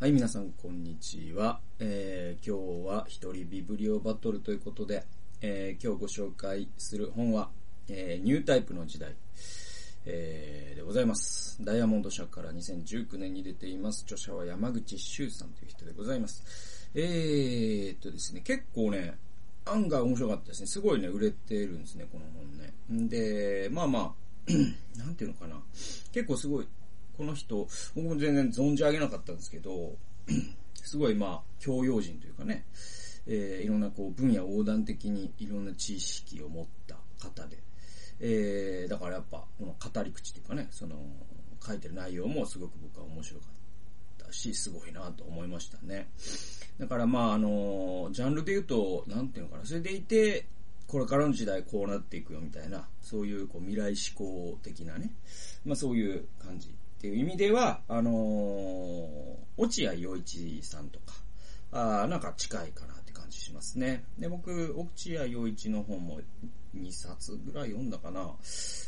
はい、皆さん、こんにちは。えー、今日は一人ビブリオバトルということで、えー、今日ご紹介する本は、えー、ニュータイプの時代、えー、でございます。ダイヤモンド社から2019年に出ています。著者は山口周さんという人でございます。えーっとですね、結構ね、案外面白かったですね。すごいね、売れてるんですね、この本ね。んで、まあまあ、なんていうのかな。結構すごい、この人、僕も全然存じ上げなかったんですけど、すごいまあ、教養人というかね、えー、いろんなこう、分野横断的にいろんな知識を持った方で、えー、だからやっぱ、この語り口というかね、その、書いてる内容もすごく僕は面白かったし、すごいなと思いましたね。だからまああの、ジャンルで言うと、なんていうのかな、それでいて、これからの時代こうなっていくよみたいな、そういうこう未来志向的なね、まあそういう感じっていう意味では、あのー、落合陽一さんとか、あなんか近いかなって感じしますね。で、僕、落合陽一の本も2冊ぐらい読んだかな。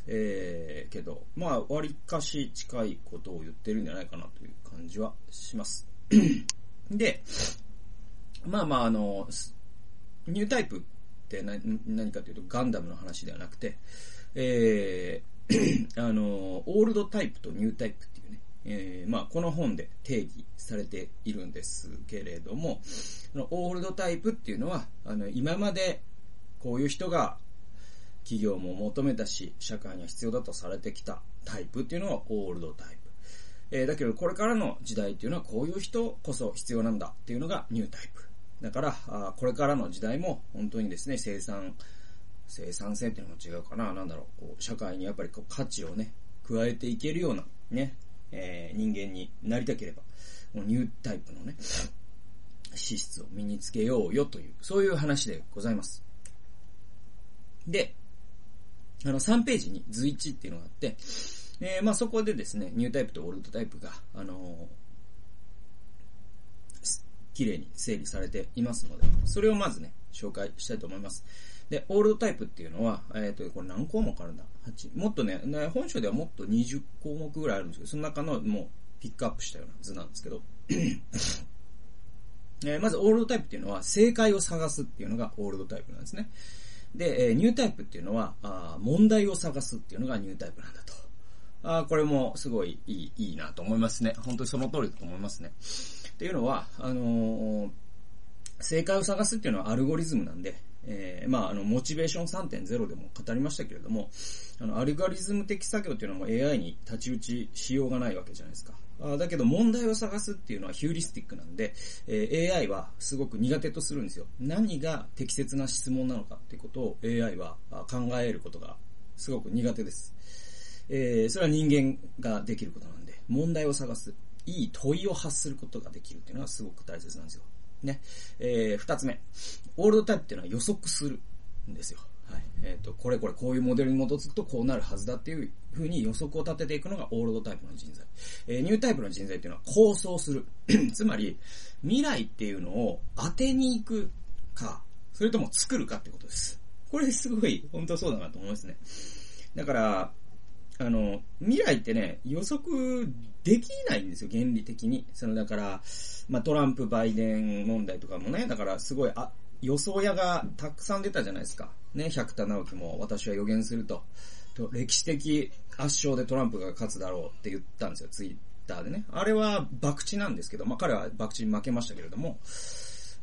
えー、けど、まあ、割かし近いことを言ってるんじゃないかなという感じはします。で、まあまあ、あの、ニュータイプって何何かというとガンダムの話ではなくて、えー、あの、オールドタイプとニュータイプっていうね、えー、まあこの本で定義されているんですけれども、オールドタイプっていうのは、あの、今までこういう人が企業も求めたし、社会には必要だとされてきたタイプっていうのがオールドタイプ。えー、だけどこれからの時代っていうのはこういう人こそ必要なんだっていうのがニュータイプ。だから、あこれからの時代も本当にですね、生産、生産性っていうのも違うかな、なんだろう、こう社会にやっぱりこう価値をね、加えていけるようなね、えー、人間になりたければ、もうニュータイプのね、資質を身につけようよという、そういう話でございます。で、あの、3ページに図1っていうのがあって、えー、まあそこでですね、ニュータイプとオールドタイプが、あのー、綺麗に整理されていますので、それをまずね、紹介したいと思います。で、オールドタイプっていうのは、えっ、ー、と、これ何項目あるんだ ?8。もっとね、本書ではもっと20項目ぐらいあるんですけど、その中のもうピックアップしたような図なんですけど、えー、まずオールドタイプっていうのは、正解を探すっていうのがオールドタイプなんですね。で、えー、ニュータイプっていうのは、あ問題を探すっていうのがニュータイプなんだと。あこれもすごいいい、いいなと思いますね。本当にその通りだと思いますね。っていうのは、あのー、正解を探すっていうのはアルゴリズムなんで、えー、まあ、あの、モチベーション3.0でも語りましたけれども、あの、アルゴリズム的作業っていうのはもう AI に太刀打ちしようがないわけじゃないですか。あだけど問題を探すっていうのはヒューリスティックなんで、えー、AI はすごく苦手とするんですよ。何が適切な質問なのかっていうことを AI は考えることがすごく苦手です。えー、それは人間ができることなんで、問題を探す。いい問いを発することができるっていうのはすごく大切なんですよ。ね。えー、二つ目。オールドタイプっていうのは予測するんですよ。はい。えっ、ー、と、これこれこういうモデルに基づくとこうなるはずだっていう風に予測を立てていくのがオールドタイプの人材。えー、ニュータイプの人材っていうのは構想する。つまり、未来っていうのを当てに行くか、それとも作るかってことです。これすごい、本当そうだなと思いますね。だから、あの、未来ってね、予測できないんですよ、原理的に。その、だから、まあ、トランプ、バイデン問題とかもね、だからすごい、あ、予想屋がたくさん出たじゃないですか。ね、百田直樹も私は予言すると。と歴史的圧勝でトランプが勝つだろうって言ったんですよ、ツイッターでね。あれは博打なんですけど、まあ、彼は博打に負けましたけれども。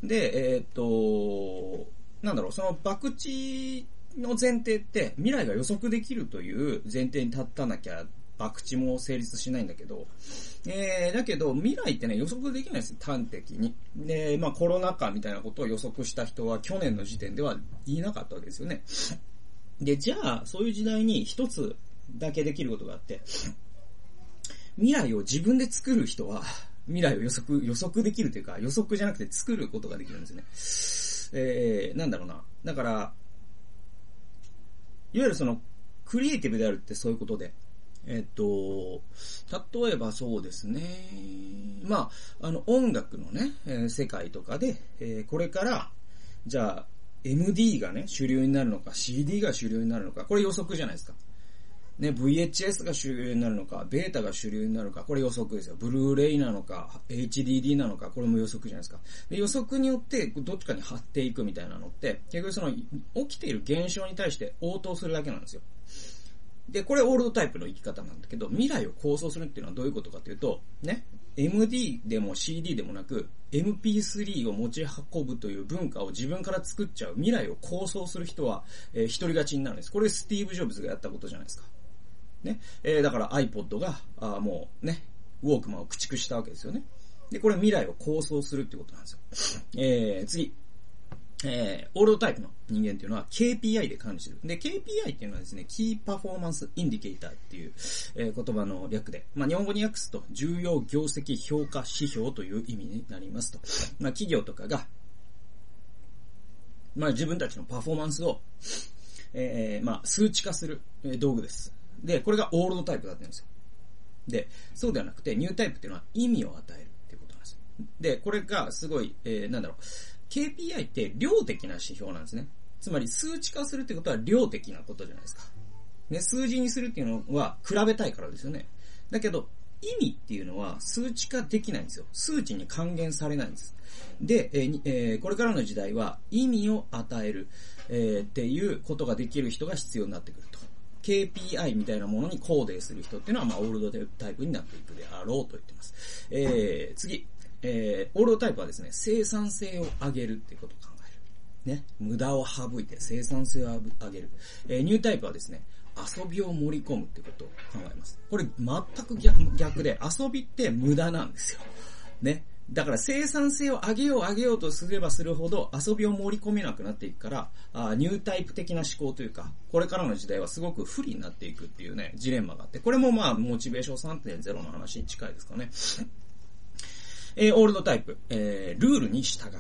で、えー、っと、なんだろう、その博打の前提って未来が予測できるという前提に立たなきゃ博打も成立しないんだけど、えー、だけど未来ってね予測できないです端的に。で、まあコロナ禍みたいなことを予測した人は去年の時点では言いなかったわけですよね。で、じゃあそういう時代に一つだけできることがあって、未来を自分で作る人は未来を予測、予測できるというか予測じゃなくて作ることができるんですね。えー、なんだろうな。だから、いわゆるその、クリエイティブであるってそういうことで、えっと、例えばそうですね。まあ、あの、音楽のね、えー、世界とかで、えー、これから、じゃあ、MD がね、主流になるのか、CD が主流になるのか、これ予測じゃないですか。ね、VHS が主流になるのか、ベータが主流になるのか、これ予測ですよ。ブルーレイなのか、HDD なのか、これも予測じゃないですか。で予測によって、どっちかに貼っていくみたいなのって、結局その、起きている現象に対して応答するだけなんですよ。で、これオールドタイプの生き方なんだけど、未来を構想するっていうのはどういうことかというと、ね、MD でも CD でもなく、MP3 を持ち運ぶという文化を自分から作っちゃう未来を構想する人は、えー、一人勝ちになるんです。これスティーブ・ジョブズがやったことじゃないですか。ね。えー、だから iPod が、あもうね、ウォークマンを駆逐したわけですよね。で、これ未来を構想するってことなんですよ。えー、次。えー、オールドタイプの人間っていうのは KPI で管理する。で、KPI っていうのはですね、 Key Performance Indicator っていう、えー、言葉の略で、まあ、日本語に訳すと、重要業績評価指標という意味になりますと。まあ、企業とかが、まあ、自分たちのパフォーマンスを、えー、まあ、数値化する、道具です。で、これがオールドタイプだったんですよ。で、そうではなくて、ニュータイプっていうのは意味を与えるっていうことなんですよ。で、これがすごい、えー、なんだろう、KPI って量的な指標なんですね。つまり数値化するってことは量的なことじゃないですか。ね、数字にするっていうのは比べたいからですよね。だけど、意味っていうのは数値化できないんですよ。数値に還元されないんです。で、えーえー、これからの時代は意味を与える、えー、っていうことができる人が必要になってくると。KPI みたいなものにコーデする人っていうのは、まあ、オールドタイプになっていくであろうと言ってます。えー、次。えー、オールドタイプはですね、生産性を上げるっていうことを考える。ね。無駄を省いて生産性を上げる。えー、ニュータイプはですね、遊びを盛り込むってことを考えます。これ全く逆逆で、遊びって無駄なんですよ。ね。だから生産性を上げよう上げようとすればするほど遊びを盛り込めなくなっていくから、あニュータイプ的な思考というか、これからの時代はすごく不利になっていくっていうね、ジレンマがあって、これもまあ、モチベーション3.0の話に近いですかね。えー、オールドタイプ、えー、ルールに従う。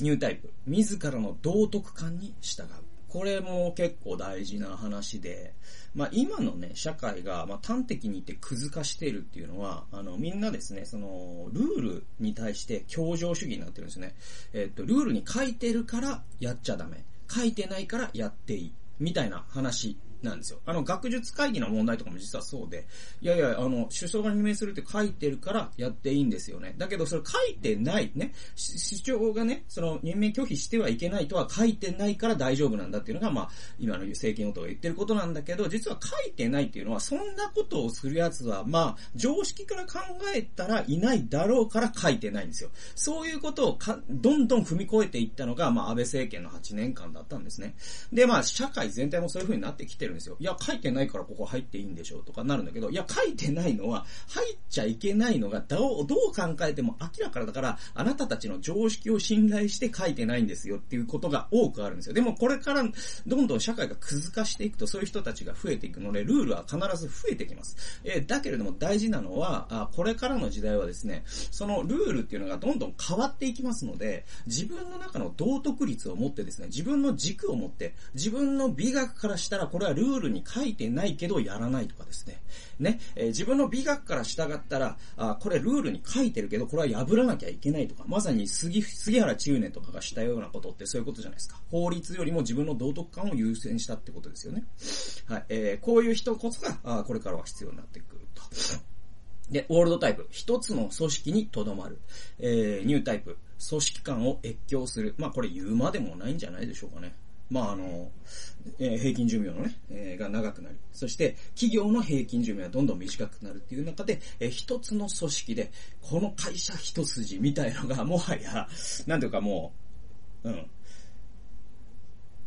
ニュータイプ、自らの道徳観に従う。これも結構大事な話で、まあ今のね、社会が、ま端的に言ってくず化しているっていうのは、あの、みんなですね、その、ルールに対して協情主義になってるんですね。えっと、ルールに書いてるからやっちゃダメ。書いてないからやっていい。みたいな話なんですよ。あの、学術会議の問題とかも実はそうで、いやいや、あの、首相が任命するって書いてるからやっていいんですよね。だけど、それ書いてないね。首相がね、その任命拒否してはいけないとは書いてないから大丈夫なんだっていうのが、まあ、今の政権与党が言ってることなんだけど、実は書いてないっていうのは、そんなことをするやつは、まあ、常識から考えたらいないだろうから書いてないんですよ。そういうことをか、どんどん踏み越えていったのが、まあ、安倍政権の8年間だったんですね。で、まあ、社会全体もそういう風になってきてるんですよ。いや、書いてないからここ入っていいんでしょうとかなるんだけど、いや、書いてないのは、入っちゃいけないのがどう、考えても明らかだから、あなたたちの常識を信頼して書いてないんですよっていうことが多くあるんですよ。でもこれからどんどん社会がくず化していくとそういう人たちが増えていくので、ルールは必ず増えてきます。えー、だけれども大事なのはあ、これからの時代はですね、そのルールっていうのがどんどん変わっていきますので、自分の中の道徳率を持ってですね、自分の軸を持って、自分の美学からしたらこれはルールに書いてないけどやらないとかですね。ね、えー、自分の美学から従ったら、あ、これルールに書いてるけど、これは破らなきゃいけないとか、まさに杉、杉原千畝とかがしたようなことってそういうことじゃないですか。法律よりも自分の道徳観を優先したってことですよね。はい、えー、こういう人こそが、あこれからは必要になってくると。で、オールドタイプ、一つの組織にとどまる。えー、ニュータイプ、組織間を越境する。まあこれ言うまでもないんじゃないでしょうかね。まああの、えー、平均寿命のね、えー、が長くなり。そして、企業の平均寿命はどんどん短くなるっていう中で、えー、一つの組織で、この会社一筋みたいのが、もはや、なんていうかもう、うん。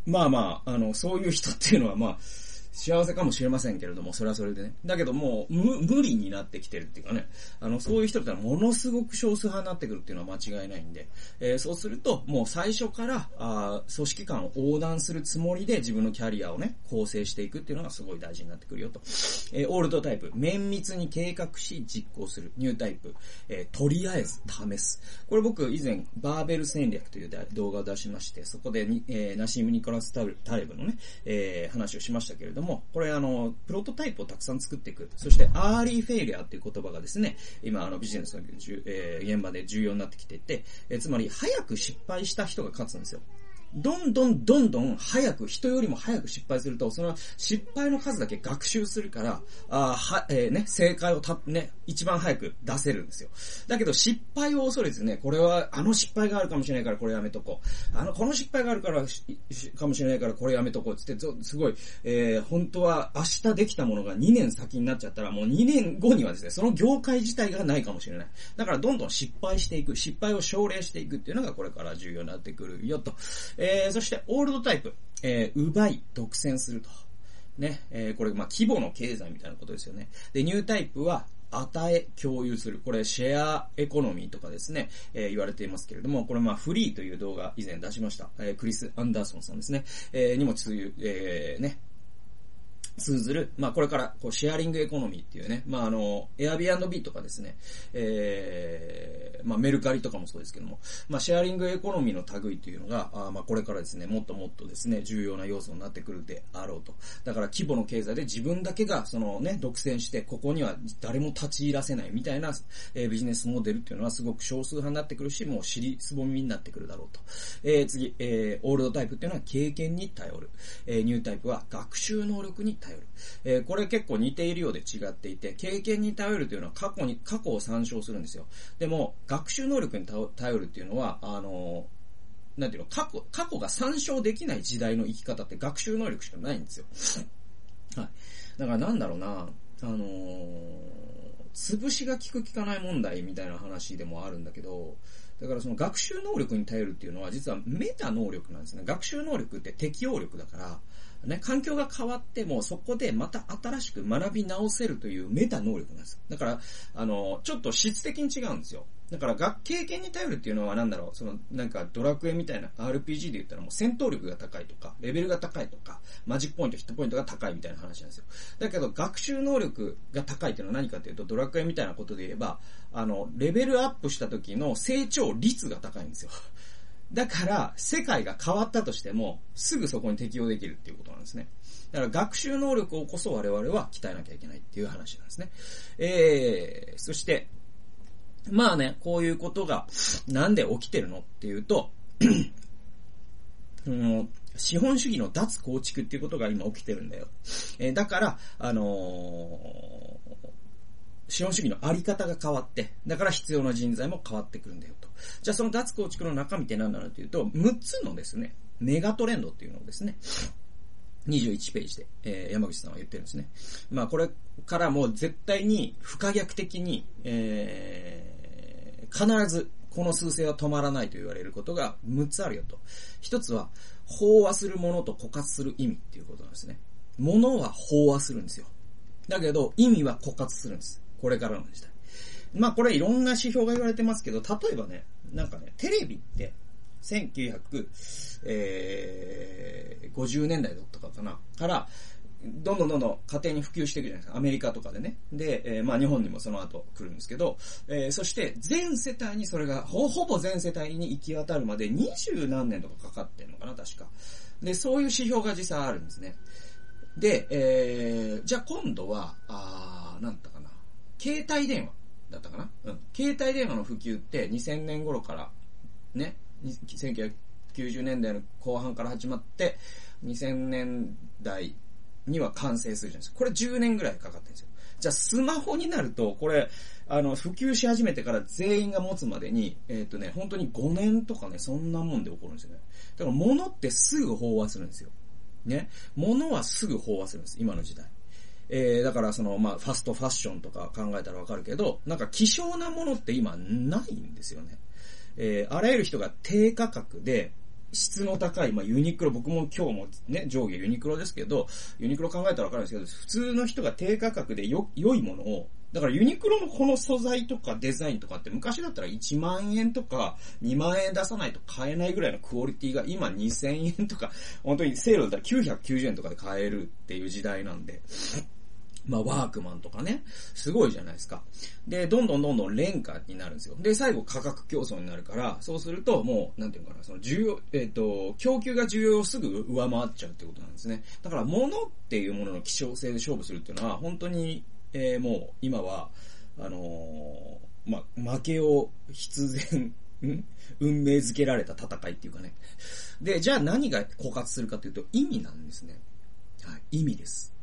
まあまあ、あの、そういう人っていうのは、まあ、幸せかもしれませんけれども、それはそれでね。だけどもう、無、理になってきてるっていうかね。あの、そういう人ってのはものすごく少数派になってくるっていうのは間違いないんで、えー、そうすると、もう最初から、あ組織間を横断するつもりで自分のキャリアをね、構成していくっていうのがすごい大事になってくるよと。えー、オールドタイプ、綿密に計画し実行する。ニュータイプ、えー、とりあえず試す。これ僕以前、バーベル戦略という動画を出しまして、そこでに、えー、ナシーム・ニコラス・タレブのね、えー、話をしましたけれども、これあの、プロトタイプをたくさん作っていく。そして、アーリーフェイリアという言葉がですね、今あのビジネスの、えー、現場で重要になってきていて、えー、つまり、早く失敗した人が勝つんですよ。どんどんどんどん早く、人よりも早く失敗すると、その失敗の数だけ学習するから、あは、えー、ね、正解をた、ね、一番早く出せるんですよ。だけど失敗を恐れずね、これは、あの失敗があるかもしれないからこれやめとこう。あの、この失敗があるから、かもしれないからこれやめとこうつって、すごい、えー、本当は明日できたものが2年先になっちゃったら、もう2年後にはですね、その業界自体がないかもしれない。だからどんどん失敗していく、失敗を奨励していくっていうのがこれから重要になってくるよと。えー、そして、オールドタイプ。えー、奪い、独占すると。ね、えー、これ、まあ、規模の経済みたいなことですよね。で、ニュータイプは、与え、共有する。これ、シェアエコノミーとかですね、えー、言われていますけれども、これまあ、フリーという動画以前出しました。えー、クリス・アンダーソンさんですね。えー、にも通いう、えー、ね、通ずる、まあこれからこうシェアリングエコノミーっていうね、まああの、Airbnb とかですね、えー、まあメルカリとかもそうですけども、まあシェアリングエコノミーの類っていうのが、あまあこれからですね、もっともっとですね、重要な要素になってくるであろうと。だから規模の経済で自分だけがそのね、独占して、ここには誰も立ち入らせないみたいな、えー、ビジネスモデルっていうのはすごく少数派になってくるし、もう尻すぼみになってくるだろうと。えー、次、えー、オールドタイプっていうのは経験に頼る。えー、ニュータイプは学習能力に頼る。えー、これ結構似ているようで違っていて、経験に頼るというのは過去に、過去を参照するんですよ。でも、学習能力に頼るっていうのは、あのー、なんていうの、過去、過去が参照できない時代の生き方って学習能力しかないんですよ。はい。だからなんだろうな、あのー、潰しが効く効かない問題みたいな話でもあるんだけど、だからその学習能力に頼るっていうのは実はメタ能力なんですね。学習能力って適応力だから、ね、環境が変わっても、そこでまた新しく学び直せるというメタ能力なんです。だから、あの、ちょっと質的に違うんですよ。だから、学経験に頼るっていうのは何だろう、その、なんかドラクエみたいな RPG で言ったらもう戦闘力が高いとか、レベルが高いとか、マジックポイント、ヒットポイントが高いみたいな話なんですよ。だけど、学習能力が高いっていうのは何かっていうと、ドラクエみたいなことで言えば、あの、レベルアップした時の成長率が高いんですよ。だから、世界が変わったとしても、すぐそこに適用できるっていうことなんですね。だから学習能力をこそ我々は鍛えなきゃいけないっていう話なんですね。えー、そして、まあね、こういうことがなんで起きてるのっていうと、の 資本主義の脱構築っていうことが今起きてるんだよ。えー、だから、あのー、資本主義のあり方が変わって、だから必要な人材も変わってくるんだよと。じゃあその脱構築の中身って何なのというと、6つのですね、メガトレンドっていうのをですね、21ページで、えー、山口さんは言ってるんですね。まあこれからも絶対に不可逆的に、えー、必ずこの数勢は止まらないと言われることが6つあるよと。1つは、飽和するものと枯渇する意味っていうことなんですね。ものは飽和するんですよ。だけど、意味は枯渇するんです。これからの時代。まあこれいろんな指標が言われてますけど、例えばね、なんかね、テレビって、1950、年代だったかかな、から、どんどんどんどん家庭に普及していくじゃないですか。アメリカとかでね。で、えー、まあ日本にもその後来るんですけど、えー、そして全世帯にそれが、ほ、ほぼ全世帯に行き渡るまで二十何年とかかかってんのかな、確か。で、そういう指標が実際あるんですね。で、えー、じゃあ今度は、あー、なんだかな。携帯電話だったかな？うん。携帯電話の普及って2000年頃から、ね、1990年代の後半から始まって、2000年代には完成するじゃないですか。これ10年ぐらいかかってるんですよ。じゃあスマホになると、これ、あの、普及し始めてから全員が持つまでに、えっ、ー、とね、本当に5年とかね、そんなもんで起こるんですよね。だから物ってすぐ飽和するんですよ。ね。物はすぐ飽和するんです、今の時代。えー、だからその、まあ、ファストファッションとか考えたらわかるけど、なんか希少なものって今ないんですよね。えー、あらゆる人が低価格で、質の高い、まあ、ユニクロ、僕も今日もね、上下ユニクロですけど、ユニクロ考えたらわかるんですけど、普通の人が低価格でよ、良いものを、だからユニクロのこの素材とかデザインとかって昔だったら1万円とか2万円出さないと買えないぐらいのクオリティが今2000円とか、本当にセールだったら990円とかで買えるっていう時代なんで、まあ、ワークマンとかね、すごいじゃないですか。で、どんどんどんどん廉価になるんですよ。で、最後価格競争になるから、そうするともう、なんていうのかな、その需要、えっ、ー、と、供給が需要をすぐ上回っちゃうってことなんですね。だから、物っていうものの希少性で勝負するっていうのは、本当に、えー、もう、今は、あのー、まあ、負けを必然運命づけられた戦いっていうかね。で、じゃあ何が枯渇するかというと意味なんですね。はい、意味です。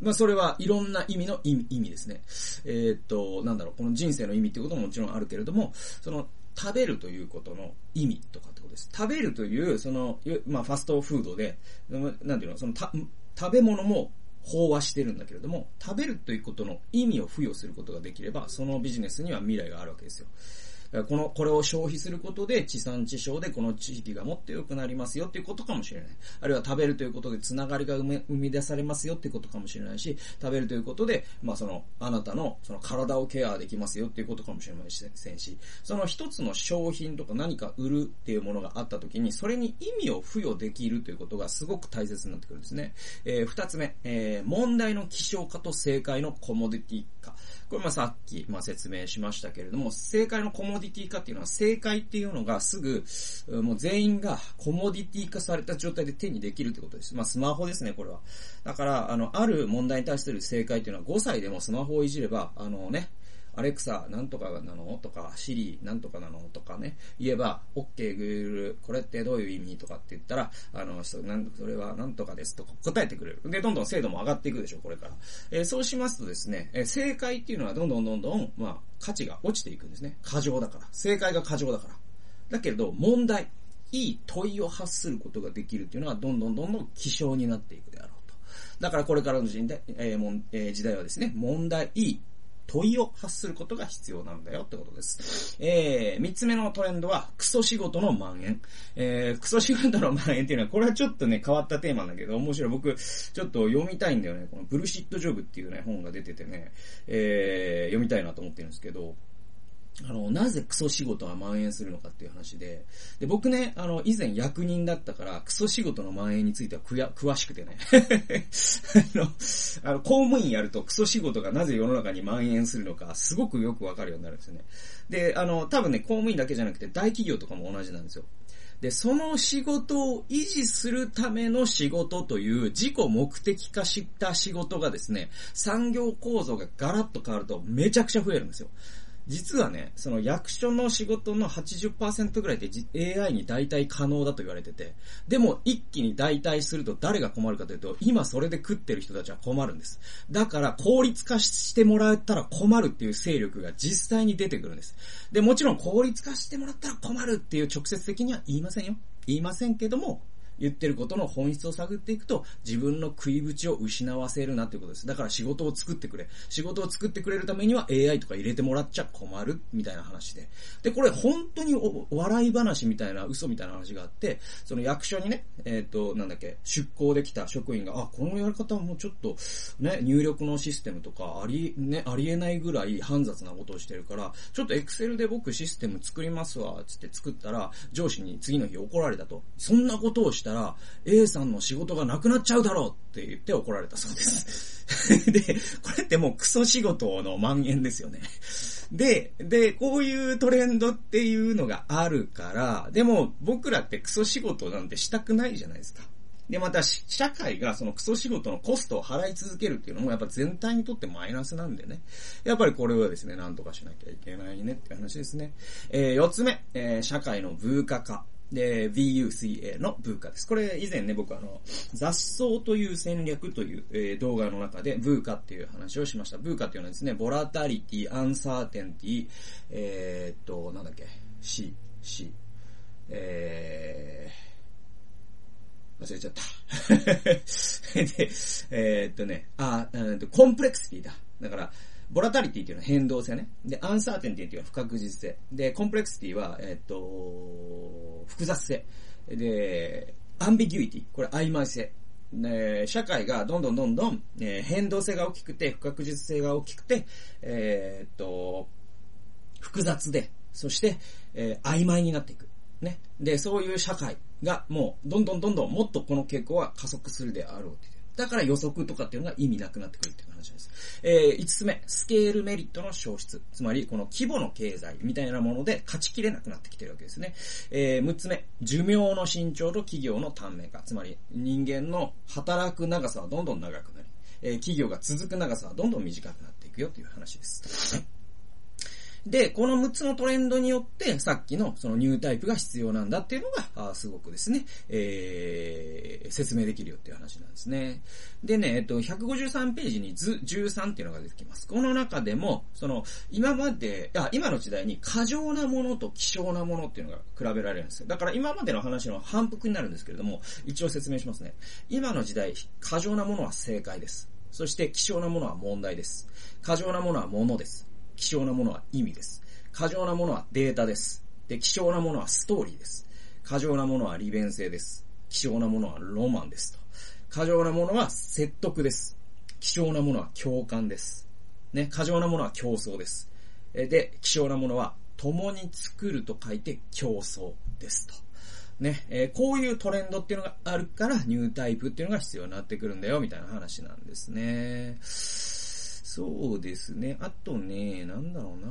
まあ、それはいろんな意味の意味意味ですね。えー、っと、なんだろう、この人生の意味ってことももちろんあるけれども、その、食べるということの意味とかってことです。食べるという、その、まあ、ファストフードで、なんていうの、その、た、食べ物も飽和してるんだけれども、食べるということの意味を付与することができれば、そのビジネスには未来があるわけですよ。この、これを消費することで地産地消でこの地域がもっと良くなりますよっていうことかもしれない。あるいは食べるということでつながりが生み出されますよっていうことかもしれないし、食べるということで、まあその、あなたのその体をケアできますよっていうことかもしれませんし、その一つの商品とか何か売るっていうものがあった時に、それに意味を付与できるということがすごく大切になってくるんですね。えー、二つ目、えー、問題の希少化と正解のコモディティ化。これまさっき、ま、説明しましたけれども、正解のコモディティ化っていうのは、正解っていうのがすぐ、もう全員がコモディティ化された状態で手にできるってことです。まあスマホですね、これは。だから、あの、ある問題に対する正解っていうのは5歳でもスマホをいじれば、あのね、アレクサなんとかなの？とか、シリなんとかなの？とかね、言えば、OK Google これってどういう意味？とかって言ったら、あの、それはなんとかですとか答えてくれる。で、どんどん精度も上がっていくでしょ、これから。えー、そうしますとですね、えー、正解っていうのはどんどんどんどん、まあ、価値が落ちていくんですね。過剰だから。正解が過剰だから。だけれど、問題、いい問いを発することができるっていうのは、どんどんどんどん希少になっていくであろうと。だからこれからの時代,、えーえー、時代はですね、問題、いい問いを発することが必要なんだよってことです。えー、三つ目のトレンドは、クソ仕事の蔓延。えー、クソ仕事の蔓延っていうのは、これはちょっとね、変わったテーマだけど、面白い。僕、ちょっと読みたいんだよね。このブルシットジョブっていうね、本が出ててね、えー、読みたいなと思ってるんですけど、あの、なぜクソ仕事が蔓延するのかっていう話で、で、僕ね、あの、以前役人だったから、クソ仕事の蔓延についてはくや、詳しくてね。あの、あの、公務員やるとクソ仕事がなぜ世の中に蔓延するのか、すごくよくわかるようになるんですよね。で、あの、多分ね、公務員だけじゃなくて大企業とかも同じなんですよ。で、その仕事を維持するための仕事という自己目的化した仕事がですね、産業構造がガラッと変わるとめちゃくちゃ増えるんですよ。実はね、その役所の仕事の80%ぐらいで AI に代替可能だと言われてて、でも一気に代替すると誰が困るかというと、今それで食ってる人たちは困るんです。だから効率化してもらえたら困るっていう勢力が実際に出てくるんです。で、もちろん効率化してもらったら困るっていう直接的には言いませんよ。言いませんけども、言ってることの本質を探っていくと、自分の食い縁を失わせるなってことです。だから仕事を作ってくれ。仕事を作ってくれるためには AI とか入れてもらっちゃ困る、みたいな話で。で、これ本当に笑い話みたいな、嘘みたいな話があって、その役所にね、えっ、ー、と、なんだっけ、出向できた職員が、あ、このやり方はもうちょっと、ね、入力のシステムとか、あり、ね、ありえないぐらい煩雑なことをしてるから、ちょっとエクセルで僕システム作りますわ、つって作ったら、上司に次の日怒られたと。そんなことをしてたら、A さんの仕事がなくなっちゃうだろうって言って怒られたそうです。で、これってもうクソ仕事の蔓延ですよね。で、で、こういうトレンドっていうのがあるから、でも僕らってクソ仕事なんてしたくないじゃないですか。で、また、社会がそのクソ仕事のコストを払い続けるっていうのも、やっぱ全体にとってマイナスなんでね。やっぱりこれはですね、なんとかしなきゃいけないねって話ですね。えー、四つ目、えー、社会の風化化。で、VUCA の文化です。これ以前ね、僕あの、雑草という戦略という、えー、動画の中で、 VUCA っていう話をしました。 VUCA っていうのはですね、 volatility、uncertainty、えー、っと、なんだっけ、C、C、えー、忘れちゃった。で、えー、っとね、あ、 complexity だ。だから、 volatility っていうのは変動性ね。で、 uncertainty っていうのは不確実性。で、 complexity は、えっ、と、複雑性。で、アンビギュイティ。これ曖昧性。ね、社会がどんどんどんどん、えー、変動性が大きくて、不確実性が大きくて、えー、っと、複雑で、そして、えー、曖昧になっていく。ね。で、そういう社会がもう、どんどんどんどんもっとこの傾向は加速するであろうだから予測とかっていうのが意味なくなってくるっていう話です。えー、5つ目、スケールメリットの消失。つまり、この規模の経済みたいなもので勝ちきれなくなってきてるわけですね。えー、6つ目、寿命の伸長と企業の短命化。つまり、人間の働く長さはどんどん長くなり、えー、企業が続く長さはどんどん短くなっていくよという話です。で、この6つのトレンドによって、さっきのそのニュータイプが必要なんだっていうのが、あすごくですね、えー、説明できるよっていう話なんですね。でね、えっと、153ページに図13っていうのが出てきます。この中でも、その、今まで、あ、今の時代に過剰なものと希少なものっていうのが比べられるんですよ。だから今までの話の反復になるんですけれども、一応説明しますね。今の時代、過剰なものは正解です。そして希少なものは問題です。過剰なものはものです。希少なものは意味です。過剰なものはデータです。で、希少なものはストーリーです。過剰なものは利便性です。希少なものはロマンですと。過剰なものは説得です。希少なものは共感です。ね、過剰なものは競争です。で、希少なものは共に作ると書いて競争ですと。ね、えー、こういうトレンドっていうのがあるから、ニュータイプっていうのが必要になってくるんだよ、みたいな話なんですね。そうですね。あとね、なんだろうな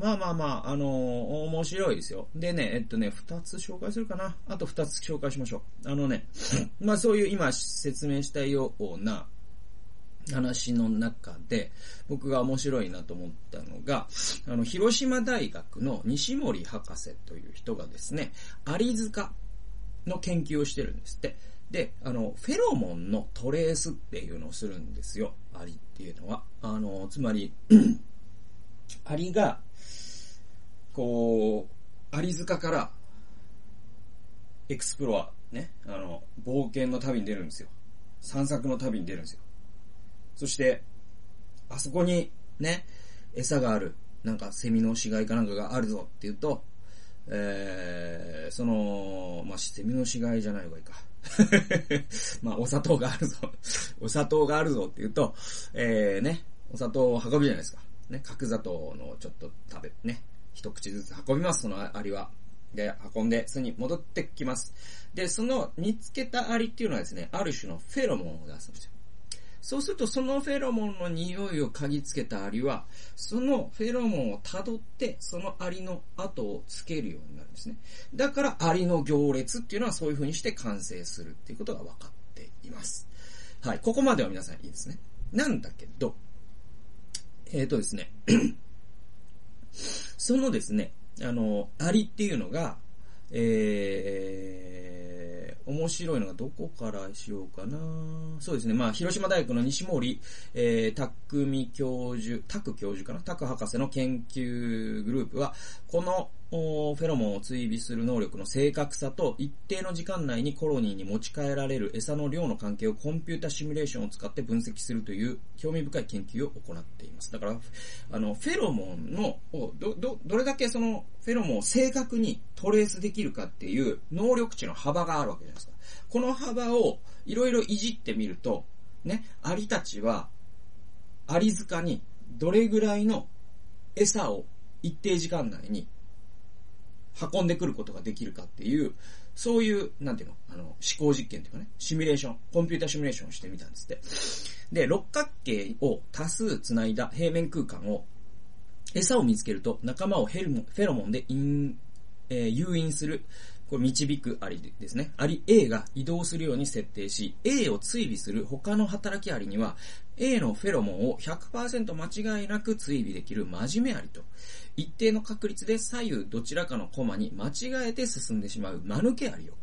まあまあまあ、あのー、面白いですよ。でね、えっとね、二つ紹介するかな。あと二つ紹介しましょう。あのね、まあそういう今説明したような話の中で、僕が面白いなと思ったのが、あの、広島大学の西森博士という人がですね、アリ塚の研究をしてるんですって。で、あの、フェロモンのトレースっていうのをするんですよ。アリっていうのは。あの、つまり、アリが、こう、アリ塚から、エクスプロア、ね、あの、冒険の旅に出るんですよ。散策の旅に出るんですよ。そして、あそこに、ね、餌がある。なんか、セミの死骸かなんかがあるぞって言うと、えー、その、まあ、セミの死骸じゃない方がいいか。まあ、お砂糖があるぞ。お砂糖があるぞって言うと、えー、ね、お砂糖を運ぶじゃないですか。ね、角砂糖のちょっと食べ、ね、一口ずつ運びます、そのアリは。で、運んで、巣に戻ってきます。で、その見つけたアリっていうのはですね、ある種のフェロモンを出すんですよ。そうするとそのフェロモンの匂いを嗅ぎつけたアリは、そのフェロモンを辿って、そのアリの後をつけるようになるんですね。だからアリの行列っていうのはそういう風にして完成するっていうことが分かっています。はい。ここまでは皆さんいいですね。なんだけど、えっ、ー、とですね、そのですね、あの、アリっていうのが、えー、面白いのがどこからしようかなそうですね。まあ、広島大学の西森、えー、匠教授、拓教授かな？拓博士の研究グループは、このフェロモンを追尾する能力の正確さと一定の時間内にコロニーに持ち帰られる餌の量の関係をコンピュータシミュレーションを使って分析するという興味深い研究を行っています。だから、あの、フェロモンの、ど、ど、どれだけそのフェロモンを正確にトレースできるかっていう能力値の幅があるわけじゃないですか。この幅をいろいろいじってみると、ね、アリたちは、アリ塚にどれぐらいの餌を一定時間内に運んでくることができるかっていう、そういう、なんていうの、あの、思考実験っていうかね、シミュレーション、コンピュータシミュレーションをしてみたんですって。で、六角形を多数繋いだ平面空間を、餌を見つけると仲間をフェロモンでイン、えー、誘引するこれ導くアリですね。アリ A が移動するように設定し、A を追尾する他の働きアリには、A のフェロモンを100%間違いなく追尾できる真面目ありと、一定の確率で左右どちらかのコマに間違えて進んでしまう間抜けありを、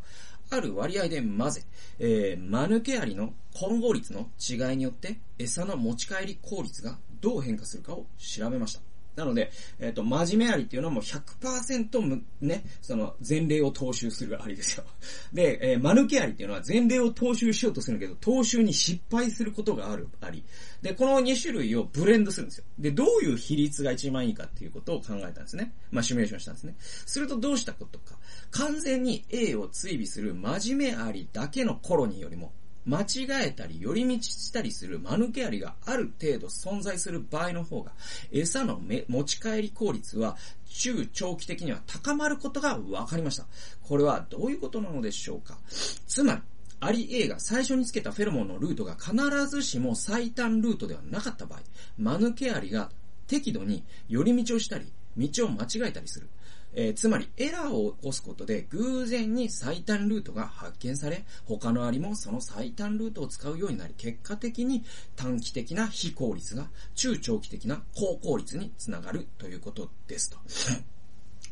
ある割合で混ぜ、えー、間抜けありの混合率の違いによって餌の持ち帰り効率がどう変化するかを調べました。なので、えっ、ー、と、真面目ありっていうのはもう100%ね、その前例を踏襲するありですよ。で、えー、間抜けありっていうのは前例を踏襲しようとするけど、踏襲に失敗することがあるあり。で、この2種類をブレンドするんですよ。で、どういう比率が一番いいかっていうことを考えたんですね。まあ、シミュレーションしたんですね。するとどうしたことか。完全に A を追尾する真面目ありだけのコロニーよりも、間違えたり寄り道したりする間抜けアリがある程度存在する場合の方が、餌の持ち帰り効率は中長期的には高まることが分かりました。これはどういうことなのでしょうかつまり、アリ A が最初につけたフェロモンのルートが必ずしも最短ルートではなかった場合、間抜けアリが適度に寄り道をしたり、道を間違えたりする。えー、つまりエラーを起こすことで偶然に最短ルートが発見され、他のアリもその最短ルートを使うようになり、結果的に短期的な非効率が中長期的な高効率につながるということですと。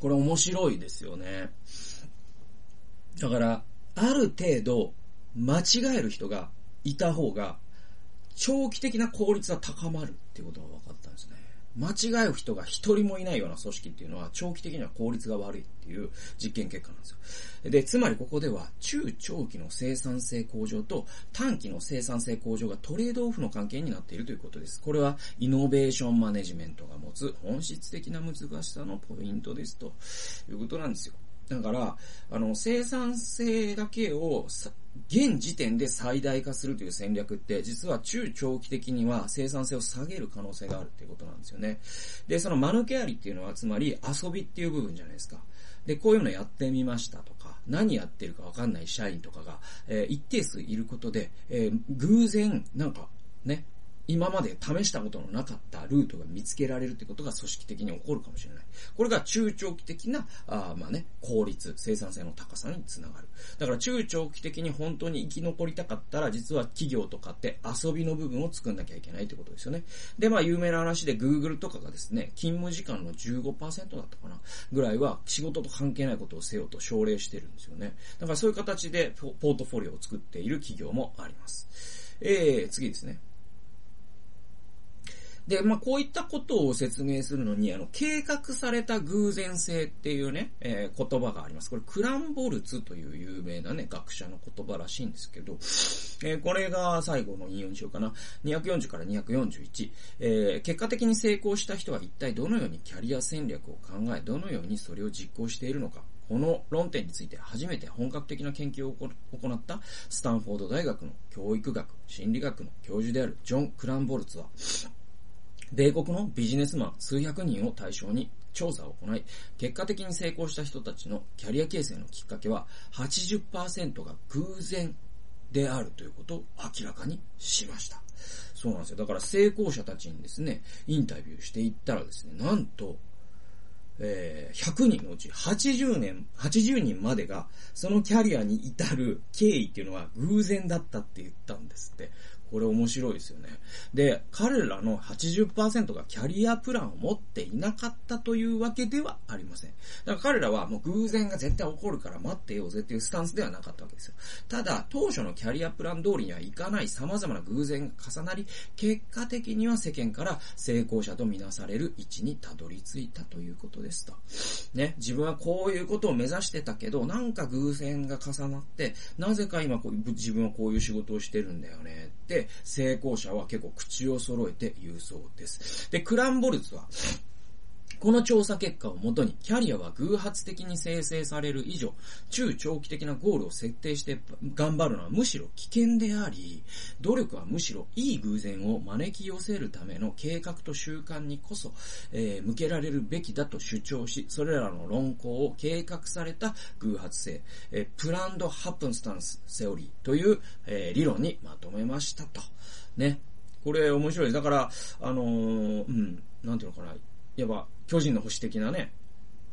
これ面白いですよね。だから、ある程度間違える人がいた方が長期的な効率は高まるっていうことが分かったんですね。間違う人が一人もいないような組織っていうのは長期的には効率が悪いっていう実験結果なんですよ。で、つまりここでは中長期の生産性向上と短期の生産性向上がトレードオフの関係になっているということです。これはイノベーションマネジメントが持つ本質的な難しさのポイントですということなんですよ。だから、あの、生産性だけを現時点で最大化するという戦略って、実は中長期的には生産性を下げる可能性があるっていうことなんですよね。で、そのマヌケアリっていうのは、つまり遊びっていう部分じゃないですか。で、こういうのやってみましたとか、何やってるかわかんない社員とかが、えー、一定数いることで、えー、偶然、なんか、ね、今まで試したことのなかったルートが見つけられるってことが組織的に起こるかもしれない。これが中長期的な、あまあね、効率、生産性の高さにつながる。だから中長期的に本当に生き残りたかったら、実は企業とかって遊びの部分を作んなきゃいけないってことですよね。で、まあ有名な話で Google とかがですね、勤務時間の15%だったかな、ぐらいは仕事と関係ないことをせよと奨励してるんですよね。だからそういう形でポートフォリオを作っている企業もあります。えー、次ですね。で、まあ、こういったことを説明するのに、あの、計画された偶然性っていうね、えー、言葉があります。これ、クランボルツという有名なね、学者の言葉らしいんですけど、えー、これが最後の引用にしようかな。240から241。えー、結果的に成功した人は一体どのようにキャリア戦略を考え、どのようにそれを実行しているのか。この論点について初めて本格的な研究を行ったスタンフォード大学の教育学、心理学の教授であるジョン・クランボルツは、米国のビジネスマン数百人を対象に調査を行い、結果的に成功した人たちのキャリア形成のきっかけは80%が偶然であるということを明らかにしました。そうなんですよ。だから成功者たちにですね、インタビューしていったらですね、なんと、えー、100人のうち80年、80人までが、そのキャリアに至る経緯っていうのは偶然だったって言ったんですって。これ面白いですよね。で、彼らの80%がキャリアプランを持っていなかったというわけではありません。だから彼らはもう偶然が絶対起こるから待ってようぜっていうスタンスではなかったわけですよ。ただ、当初のキャリアプラン通りにはいかない様々な偶然が重なり、結果的には世間から成功者とみなされる位置にたどり着いたということですと。ね、自分はこういうことを目指してたけど、なんか偶然が重なって、なぜか今こう自分はこういう仕事をしてるんだよね、成功者は結構口を揃えて言うそうです。で、クランボルツは、この調査結果をもとに、キャリアは偶発的に生成される以上、中長期的なゴールを設定して頑張るのはむしろ危険であり、努力はむしろいい偶然を招き寄せるための計画と習慣にこそ、えー、向けられるべきだと主張し、それらの論考を計画された偶発性、えー、プランドハプンスタンスセオリーという、えー、理論にまとめましたと。ね。これ面白いです。だから、あのー、うん、なんていうのかな。いわば、巨人の星的なね、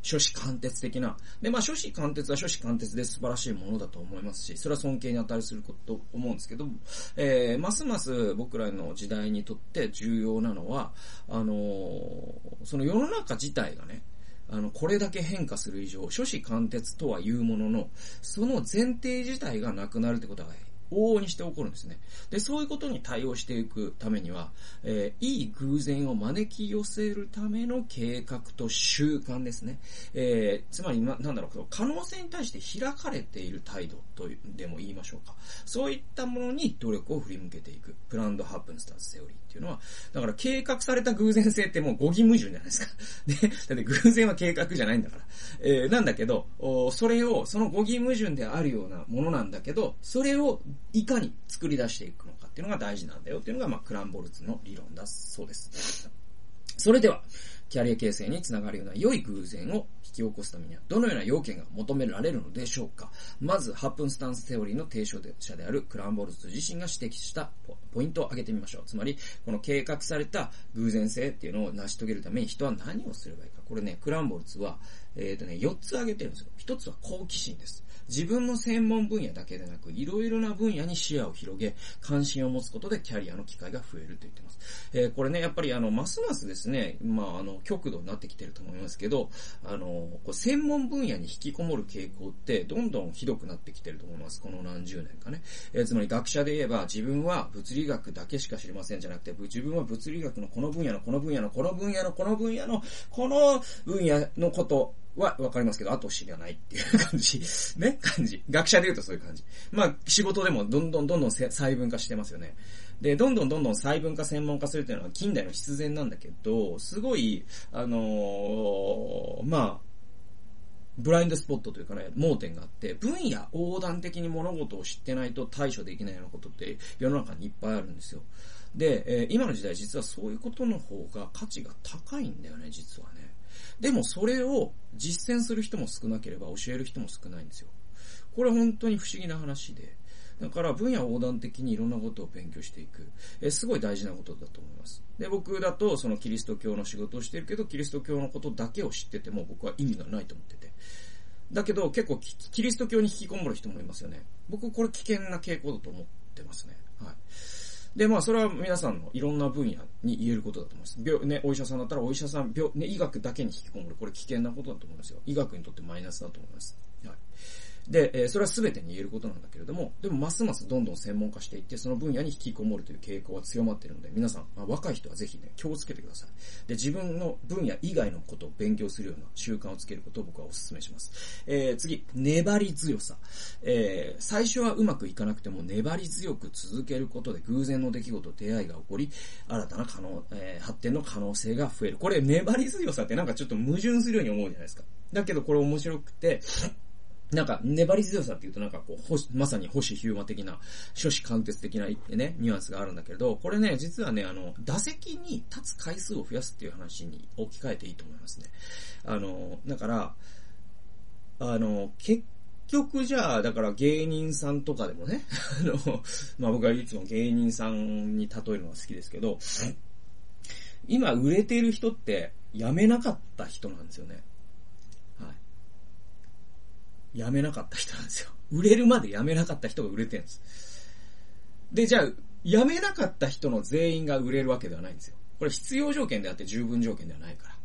諸子貫徹的な。で、まあ、諸子貫徹は諸子貫徹で素晴らしいものだと思いますし、それは尊敬に値することと思うんですけど、えー、ますます僕らの時代にとって重要なのは、あのー、その世の中自体がね、あの、これだけ変化する以上、諸子貫徹とは言うものの、その前提自体がなくなるってことが往々にして起こるんですね。で、そういうことに対応していくためには、えー、いい偶然を招き寄せるための計画と習慣ですね。えー、つまり、な、なんだろう、可能性に対して開かれている態度というでも言いましょうか。そういったものに努力を振り向けていく。プランドハップンスタンスセオリーっていうのは、だから計画された偶然性ってもう語義矛盾じゃないですか。で、だって偶然は計画じゃないんだから。えー、なんだけど、それを、その語義矛盾であるようなものなんだけど、それをいかに作り出していくのかっていうのが大事なんだよっていうのが、まあ、クランボルツの理論だそうです。それでは、キャリア形成につながるような良い偶然を引き起こすためには、どのような要件が求められるのでしょうかまず、8分スタンステオリーの提唱者であるクランボルズ自身が指摘したポイントを挙げてみましょう。つまり、この計画された偶然性っていうのを成し遂げるために人は何をすればいいか。これね、クランボルツは、えっ、ー、とね、4つ挙げてるんですよ。1つは好奇心です。自分の専門分野だけでなく、いろいろな分野に視野を広げ、関心を持つことでキャリアの機会が増えると言ってます。えー、これね、やっぱりあの、ますますですね、まあ、あの、極度になってきてると思いますけど、あの、こう専門分野に引きこもる傾向って、どんどんひどくなってきてると思います。この何十年かね。えー、つまり学者で言えば、自分は物理学だけしか知りませんじゃなくて、自分は物理学のこの分野のこの分野のこの分野のこの分野のこの分野のことはわかりますけど、あと知らないっていう感じ。ね？感じ。学者で言うとそういう感じ。まあ、仕事でもどんどんどんどん細分化してますよね。で、どんどんどんどん細分化専門化するっていうのは近代の必然なんだけど、すごい、あのー、まあ、ブラインドスポットというかね、盲点があって、分野横断的に物事を知ってないと対処できないようなことって世の中にいっぱいあるんですよ。で、えー、今の時代実はそういうことの方が価値が高いんだよね、実はね。でもそれを実践する人も少なければ教える人も少ないんですよ。これは本当に不思議な話で。だから分野横断的にいろんなことを勉強していく。えすごい大事なことだと思います。で、僕だとそのキリスト教の仕事をしてるけど、キリスト教のことだけを知ってても僕は意味がないと思ってて。だけど結構キリスト教に引きこもる人もいますよね。僕これ危険な傾向だと思ってますね。で、まあ、それは皆さんのいろんな分野に言えることだと思います。病、ね、お医者さんだったらお医者さん、病、ね、医学だけに引きこもる。これ危険なことだと思いますよ。医学にとってマイナスだと思います。で、え、それは全てに言えることなんだけれども、でもますますどんどん専門化していって、その分野に引きこもるという傾向は強まっているので、皆さん、まあ、若い人はぜひね、気をつけてください。で、自分の分野以外のことを勉強するような習慣をつけることを僕はお勧めします。えー、次、粘り強さ。えー、最初はうまくいかなくても粘り強く続けることで偶然の出来事、出会いが起こり、新たな可能、えー、発展の可能性が増える。これ、粘り強さってなんかちょっと矛盾するように思うじゃないですか。だけどこれ面白くて、なんか、粘り強さっていうとなんかこう、まさに星ヒューマ的な、諸子貫徹的なね、ニュアンスがあるんだけれど、これね、実はね、あの、打席に立つ回数を増やすっていう話に置き換えていいと思いますね。あの、だから、あの、結局じゃあ、だから芸人さんとかでもね、あの、まあ僕はいつも芸人さんに例えるのが好きですけど、今売れている人って辞めなかった人なんですよね。辞めなかった人なんですよ。売れるまで辞めなかった人が売れてるんです。で、じゃあ、辞めなかった人の全員が売れるわけではないんですよ。これ必要条件であって十分条件ではないから。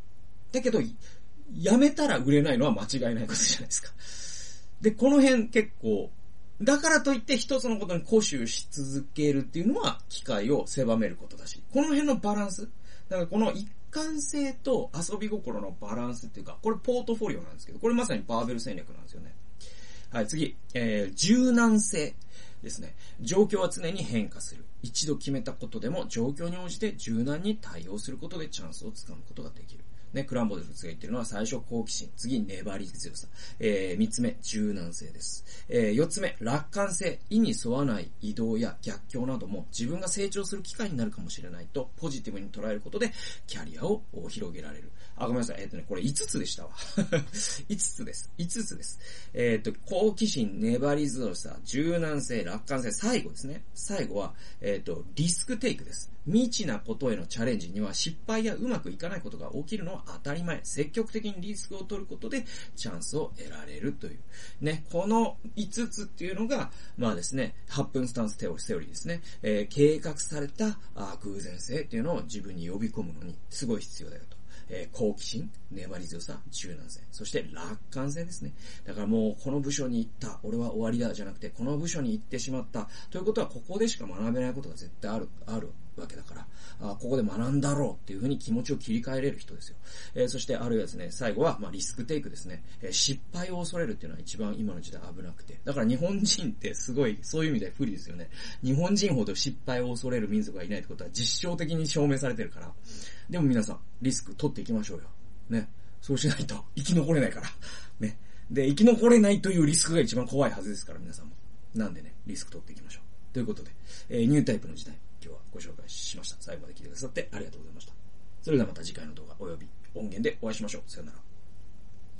だけど、辞めたら売れないのは間違いないことじゃないですか。で、この辺結構、だからといって一つのことに固執し続けるっていうのは機会を狭めることだし、この辺のバランス。だからこの一貫性と遊び心のバランスっていうか、これポートフォリオなんですけど、これまさにバーベル戦略なんですよね。はい、次、えー、柔軟性ですね。状況は常に変化する。一度決めたことでも状況に応じて柔軟に対応することでチャンスをつかむことができる。ね、クランボデルツが言ってるのは最初好奇心、次粘り強さ、えー、三つ目柔軟性です。えー、四つ目楽観性、意に沿わない移動や逆境なども自分が成長する機会になるかもしれないとポジティブに捉えることでキャリアを広げられる。あ、ごめんなさい。えっ、ー、とね、これ5つでしたわ。5つです。5つです。えっ、ー、と、好奇心、粘り強さ、柔軟性、楽観性、最後ですね。最後は、えっ、ー、と、リスクテイクです。未知なことへのチャレンジには失敗やうまくいかないことが起きるのは当たり前。積極的にリスクを取ることでチャンスを得られるという。ね、この5つっていうのが、まあですね、8分スタンステオリーですね。えー、計画されたあ偶然性っていうのを自分に呼び込むのにすごい必要だよと。えー、好奇心、粘り強さ、柔軟性、そして楽観性ですね。だからもうこの部署に行った、俺は終わりだじゃなくて、この部署に行ってしまった、ということはここでしか学べないことが絶対ある、あるわけだから、あここで学んだろうっていうふうに気持ちを切り替えれる人ですよ。えー、そしてあるいはですね、最後は、まあ、リスクテイクですね。えー、失敗を恐れるっていうのは一番今の時代危なくて。だから日本人ってすごい、そういう意味で不利ですよね。日本人ほど失敗を恐れる民族がいないってことは実証的に証明されてるから。でも皆さん、リスク取っていきましょうよ。ね。そうしないと生き残れないから。ね。で、生き残れないというリスクが一番怖いはずですから、皆さんも。なんでね、リスク取っていきましょう。ということで、えー、ニュータイプの時代、ご紹介しました。最後まで聞いてくださってありがとうございました。それではまた次回の動画及び音源でお会いしましょう。さよなら。